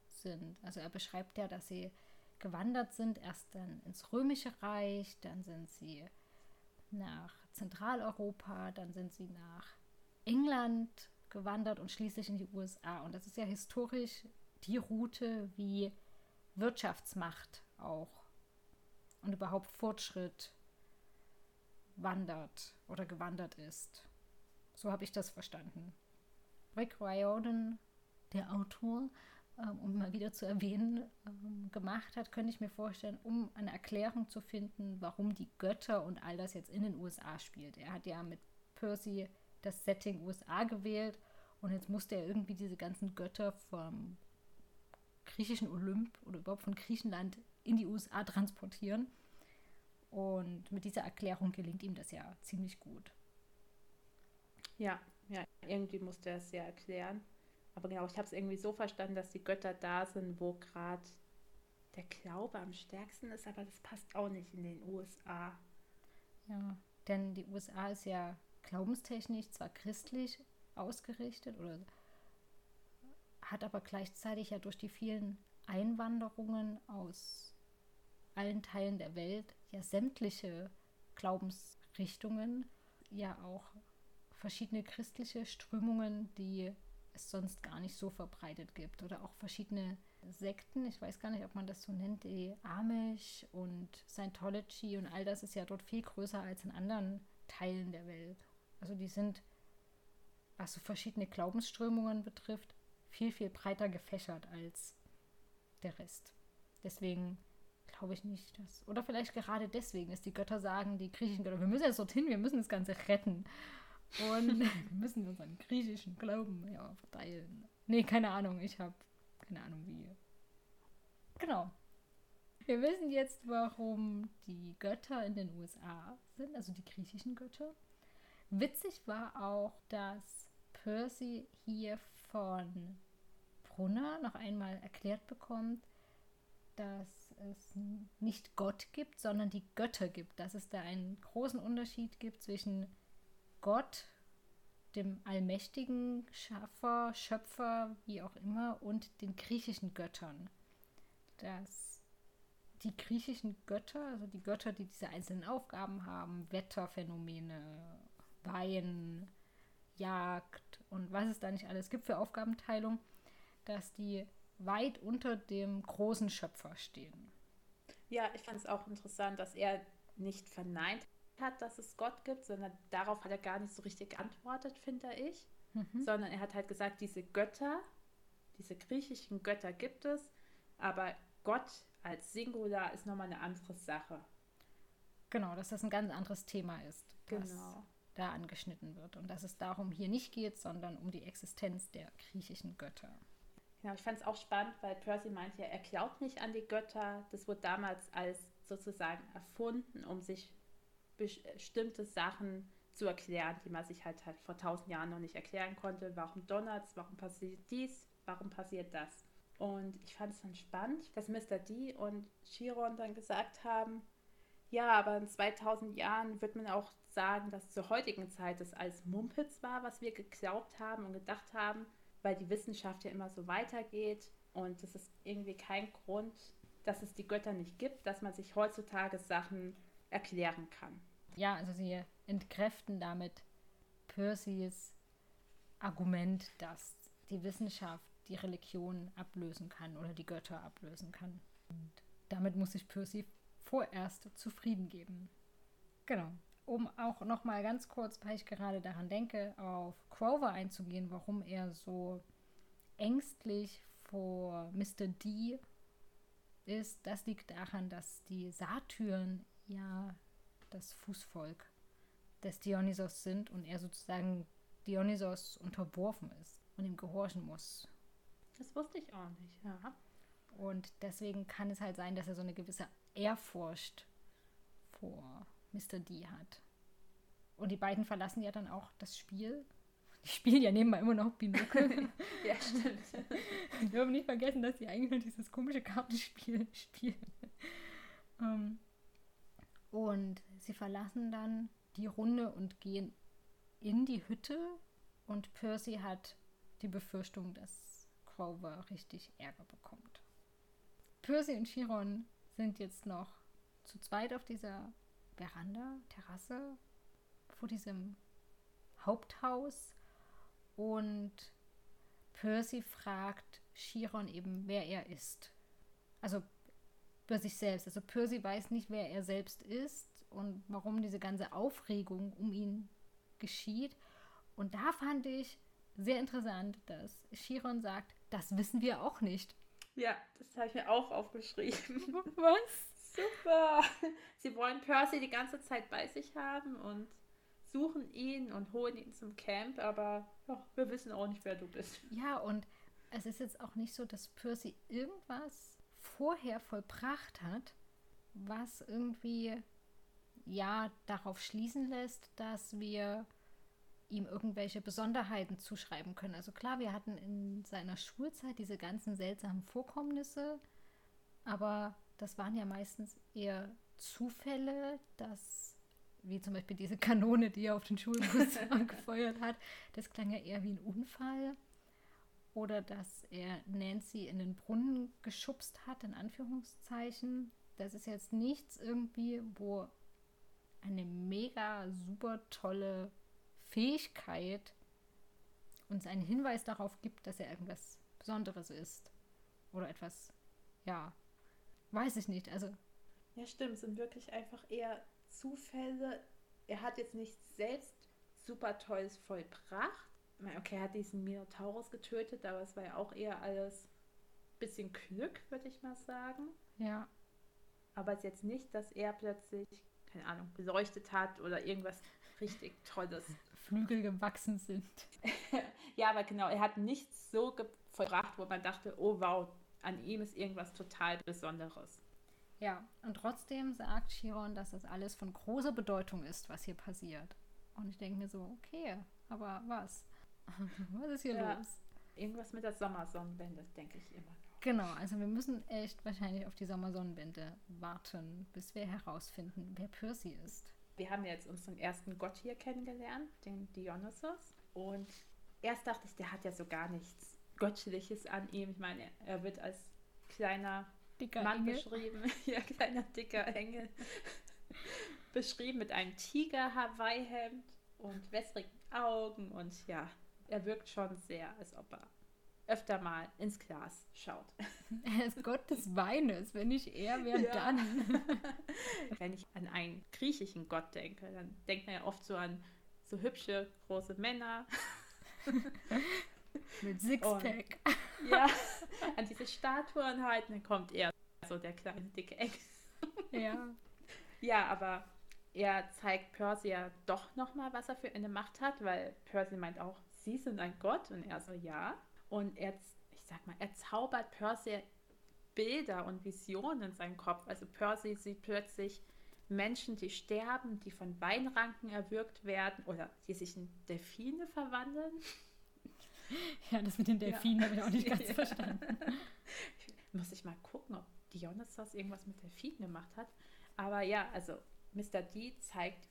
Speaker 1: sind. Also er beschreibt ja, dass sie gewandert sind, erst dann ins Römische Reich, dann sind sie nach Zentraleuropa, dann sind sie nach England gewandert und schließlich in die USA. Und das ist ja historisch die Route, wie Wirtschaftsmacht auch und überhaupt Fortschritt wandert oder gewandert ist. So habe ich das verstanden. Rick Riordan, der Autor, ähm, um mal wieder zu erwähnen, ähm, gemacht hat, könnte ich mir vorstellen, um eine Erklärung zu finden, warum die Götter und all das jetzt in den USA spielt. Er hat ja mit Percy das Setting USA gewählt und jetzt musste er irgendwie diese ganzen Götter vom griechischen Olymp oder überhaupt von Griechenland in die USA transportieren. Und mit dieser Erklärung gelingt ihm das ja ziemlich gut.
Speaker 2: Ja, ja, irgendwie musste er es ja erklären. Aber genau, ich habe es irgendwie so verstanden, dass die Götter da sind, wo gerade der Glaube am stärksten ist, aber das passt auch nicht in den USA.
Speaker 1: Ja, denn die USA ist ja glaubenstechnisch zwar christlich ausgerichtet oder hat aber gleichzeitig ja durch die vielen Einwanderungen aus allen Teilen der Welt ja sämtliche Glaubensrichtungen, ja auch verschiedene christliche Strömungen, die es sonst gar nicht so verbreitet gibt oder auch verschiedene Sekten, ich weiß gar nicht, ob man das so nennt, die Amish und Scientology und all das ist ja dort viel größer als in anderen Teilen der Welt. Also die sind, was so verschiedene Glaubensströmungen betrifft, viel, viel breiter gefächert als der Rest. Deswegen glaube ich nicht, dass. Oder vielleicht gerade deswegen, dass die Götter sagen, die griechischen Götter, wir müssen jetzt dorthin, wir müssen das Ganze retten. Und wir müssen unseren griechischen Glauben ja, verteilen. Nee, keine Ahnung, ich habe keine Ahnung wie. Genau. Wir wissen jetzt, warum die Götter in den USA sind, also die griechischen Götter. Witzig war auch, dass Percy hier von Brunner noch einmal erklärt bekommt, dass es nicht Gott gibt, sondern die Götter gibt. Dass es da einen großen Unterschied gibt zwischen Gott, dem allmächtigen Schaffer, Schöpfer, wie auch immer, und den griechischen Göttern. Dass die griechischen Götter, also die Götter, die diese einzelnen Aufgaben haben, Wetterphänomene, Wein, Jagd und was es da nicht alles gibt für Aufgabenteilung, dass die weit unter dem großen Schöpfer stehen.
Speaker 2: Ja, ich fand es auch interessant, dass er nicht verneint hat, dass es Gott gibt, sondern darauf hat er gar nicht so richtig geantwortet, finde ich. Mhm. Sondern er hat halt gesagt, diese Götter, diese griechischen Götter gibt es, aber Gott als Singular ist nochmal eine andere Sache.
Speaker 1: Genau, dass das ein ganz anderes Thema ist, was genau. da angeschnitten wird. Und dass es darum hier nicht geht, sondern um die Existenz der griechischen Götter.
Speaker 2: Genau, ich fand es auch spannend, weil Percy meinte ja, er glaubt nicht an die Götter. Das wurde damals als sozusagen erfunden, um sich bestimmte Sachen zu erklären, die man sich halt, halt vor tausend Jahren noch nicht erklären konnte. Warum donnert? Warum passiert dies? Warum passiert das? Und ich fand es dann spannend, dass Mr. D und Chiron dann gesagt haben, ja, aber in 2000 Jahren wird man auch sagen, dass zur heutigen Zeit das als Mumpitz war, was wir geglaubt haben und gedacht haben, weil die Wissenschaft ja immer so weitergeht und das ist irgendwie kein Grund, dass es die Götter nicht gibt, dass man sich heutzutage Sachen erklären kann.
Speaker 1: Ja, also sie entkräften damit Percys Argument, dass die Wissenschaft die Religion ablösen kann oder die Götter ablösen kann. Und damit muss sich Percy vorerst zufrieden geben. Genau. Um auch noch mal ganz kurz, weil ich gerade daran denke, auf Grover einzugehen, warum er so ängstlich vor Mr. D ist, das liegt daran, dass die Satyren ja das Fußvolk des Dionysos sind und er sozusagen Dionysos unterworfen ist und ihm gehorchen muss.
Speaker 2: Das wusste ich auch nicht, ja.
Speaker 1: Und deswegen kann es halt sein, dass er so eine gewisse Ehrfurcht vor Mr. D hat. Und die beiden verlassen ja dann auch das Spiel. Die spielen ja nebenbei immer noch Binokel.
Speaker 2: ja, stimmt.
Speaker 1: Wir dürfen nicht vergessen, dass sie eigentlich nur dieses komische Kartenspiel spielen. Um, ähm, und sie verlassen dann die Runde und gehen in die Hütte. Und Percy hat die Befürchtung, dass Grover richtig Ärger bekommt. Percy und Chiron sind jetzt noch zu zweit auf dieser Veranda, Terrasse vor diesem Haupthaus und Percy fragt Chiron eben, wer er ist. Also über sich selbst. Also Percy weiß nicht, wer er selbst ist und warum diese ganze Aufregung um ihn geschieht. Und da fand ich sehr interessant, dass Chiron sagt, das wissen wir auch nicht.
Speaker 2: Ja, das habe ich mir auch aufgeschrieben.
Speaker 1: Was?
Speaker 2: Super. Sie wollen Percy die ganze Zeit bei sich haben und suchen ihn und holen ihn zum Camp, aber ja, wir wissen auch nicht, wer du bist.
Speaker 1: Ja, und es ist jetzt auch nicht so, dass Percy irgendwas vorher vollbracht hat, was irgendwie ja darauf schließen lässt, dass wir ihm irgendwelche Besonderheiten zuschreiben können. Also klar, wir hatten in seiner Schulzeit diese ganzen seltsamen Vorkommnisse, aber das waren ja meistens eher Zufälle, dass, wie zum Beispiel diese Kanone, die er auf den Schulbus angefeuert hat, das klang ja eher wie ein Unfall. Oder dass er Nancy in den Brunnen geschubst hat, in Anführungszeichen. Das ist jetzt nichts irgendwie, wo eine mega super tolle Fähigkeit uns einen Hinweis darauf gibt, dass er irgendwas Besonderes ist. Oder etwas, ja, weiß ich nicht. Also.
Speaker 2: Ja, stimmt. Es sind wirklich einfach eher Zufälle. Er hat jetzt nicht selbst super Tolles vollbracht. Okay, er hat diesen Minotaurus getötet, aber es war ja auch eher alles bisschen Glück, würde ich mal sagen.
Speaker 1: Ja.
Speaker 2: Aber es ist jetzt nicht, dass er plötzlich, keine Ahnung, beleuchtet hat oder irgendwas richtig Tolles.
Speaker 1: Flügel gewachsen sind.
Speaker 2: ja, aber genau, er hat nichts so vollbracht, wo man dachte, oh wow, an ihm ist irgendwas total Besonderes.
Speaker 1: Ja, und trotzdem sagt Chiron, dass das alles von großer Bedeutung ist, was hier passiert. Und ich denke mir so, okay, aber was? was ist hier ja, los?
Speaker 2: Irgendwas mit der Sommersonnenwende, denke ich immer noch.
Speaker 1: Genau, also wir müssen echt wahrscheinlich auf die Sommersonnenwende warten, bis wir herausfinden, wer Percy ist.
Speaker 2: Wir haben jetzt unseren ersten Gott hier kennengelernt, den Dionysos. Und erst dachte ich, der hat ja so gar nichts Göttliches an ihm. Ich meine, er wird als kleiner dicker Mann Engel. beschrieben. ja, kleiner dicker Engel. beschrieben mit einem Tiger-Hawaii-Hemd und wässrigen Augen. Und ja, er wirkt schon sehr, als ob er öfter mal ins Glas schaut.
Speaker 1: Er ist Gott des Weines. Wenn ich er wäre, ja. dann.
Speaker 2: Wenn ich an einen griechischen Gott denke, dann denkt man ja oft so an so hübsche, große Männer.
Speaker 1: Mit Sixpack.
Speaker 2: Und, ja, an diese Statuen halt, dann kommt er, so der kleine, dicke Eck.
Speaker 1: Ja.
Speaker 2: Ja, aber er zeigt Percy ja doch nochmal, was er für eine Macht hat, weil Percy meint auch, sie sind ein Gott und er so, ja. Und er, ich sag mal, er zaubert Percy Bilder und Visionen in seinen Kopf. Also Percy sieht plötzlich Menschen, die sterben, die von Weinranken erwürgt werden oder die sich in Delfine verwandeln.
Speaker 1: Ja, das mit den Delfinen ja. habe ich auch nicht ganz ja. verstanden.
Speaker 2: Muss ich mal gucken, ob Dionysos irgendwas mit Delfinen gemacht hat. Aber ja, also Mr. D zeigt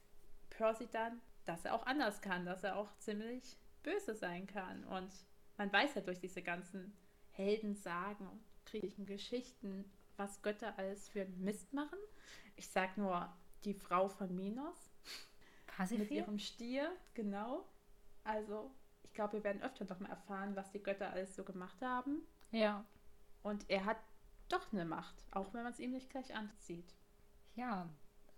Speaker 2: Percy dann, dass er auch anders kann, dass er auch ziemlich böse sein kann. Und man weiß ja durch diese ganzen Heldensagen und griechischen Geschichten, was Götter alles für Mist machen. Ich sag nur die Frau von Minos.
Speaker 1: Passiv
Speaker 2: mit ihrem Stier, genau. Also, ich glaube, wir werden öfter noch mal erfahren, was die Götter alles so gemacht haben.
Speaker 1: Ja.
Speaker 2: Und er hat doch eine Macht, auch wenn man es ihm nicht gleich ansieht.
Speaker 1: Ja,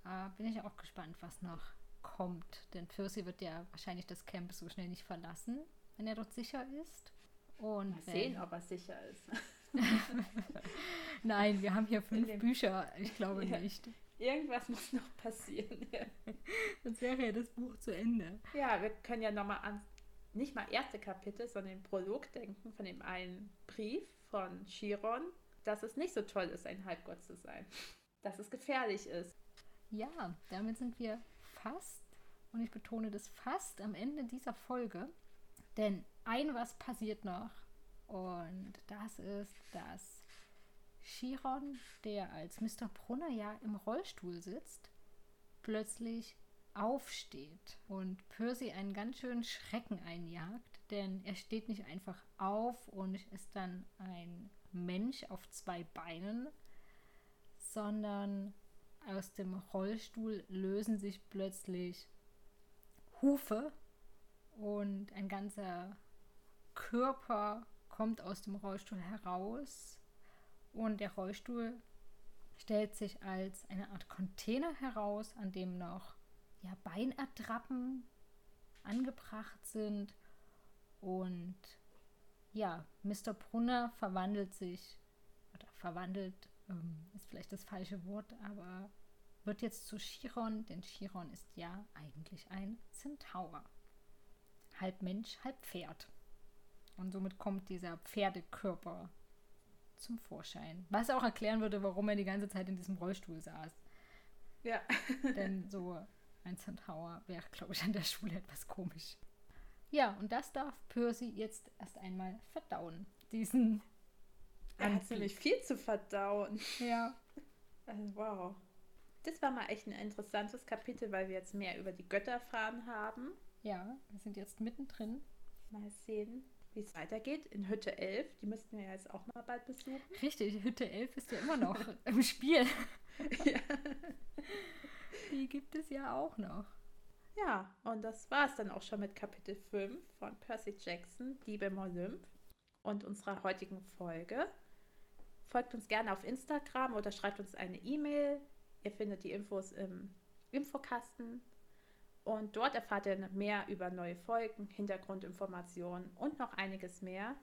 Speaker 1: da bin ich auch gespannt, was noch kommt. Denn Percy wird ja wahrscheinlich das Camp so schnell nicht verlassen wenn er dort sicher ist. Und
Speaker 2: Mal sehen, ob er sicher ist.
Speaker 1: Nein, wir haben hier fünf Bücher. Ich glaube ja. nicht.
Speaker 2: Irgendwas muss noch passieren.
Speaker 1: Sonst wäre ja das Buch zu Ende.
Speaker 2: Ja, wir können ja nochmal an nicht mal erste Kapitel, sondern den Prolog denken von dem einen Brief von Chiron, dass es nicht so toll ist, ein Halbgott zu sein. Dass es gefährlich ist.
Speaker 1: Ja, damit sind wir fast, und ich betone das fast am Ende dieser Folge. Denn ein was passiert noch. Und das ist, dass Chiron, der als Mr. Brunner ja im Rollstuhl sitzt, plötzlich aufsteht und Percy einen ganz schönen Schrecken einjagt, denn er steht nicht einfach auf und ist dann ein Mensch auf zwei Beinen, sondern aus dem Rollstuhl lösen sich plötzlich Hufe und ein ganzer Körper kommt aus dem Rollstuhl heraus und der Rollstuhl stellt sich als eine Art Container heraus, an dem noch ja, Beinattrappen angebracht sind und ja, Mr. Brunner verwandelt sich oder verwandelt ähm, ist vielleicht das falsche Wort, aber wird jetzt zu Chiron, denn Chiron ist ja eigentlich ein Zentaur halb Mensch, halb Pferd. Und somit kommt dieser Pferdekörper zum Vorschein. Was auch erklären würde, warum er die ganze Zeit in diesem Rollstuhl saß.
Speaker 2: Ja.
Speaker 1: Denn so ein Centaur wäre, glaube ich, an der Schule etwas komisch. Ja, und das darf Percy jetzt erst einmal verdauen. Diesen.
Speaker 2: Er hat nämlich viel zu verdauen.
Speaker 1: Ja.
Speaker 2: Also, wow. Das war mal echt ein interessantes Kapitel, weil wir jetzt mehr über die Götter erfahren haben.
Speaker 1: Ja, wir sind jetzt mittendrin.
Speaker 2: Mal sehen, wie es weitergeht. In Hütte 11, die müssten wir ja jetzt auch mal bald besuchen.
Speaker 1: Richtig, Hütte 11 ist ja immer noch im Spiel.
Speaker 2: Ja.
Speaker 1: Die gibt es ja auch noch.
Speaker 2: Ja, und das war es dann auch schon mit Kapitel 5 von Percy Jackson, Diebe im Olymp und unserer heutigen Folge. Folgt uns gerne auf Instagram oder schreibt uns eine E-Mail. Ihr findet die Infos im Infokasten. Und dort erfahrt ihr mehr über neue Folgen, Hintergrundinformationen und noch einiges mehr.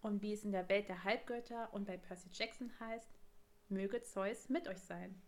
Speaker 2: Und wie es in der Welt der Halbgötter und bei Percy Jackson heißt, möge Zeus mit euch sein.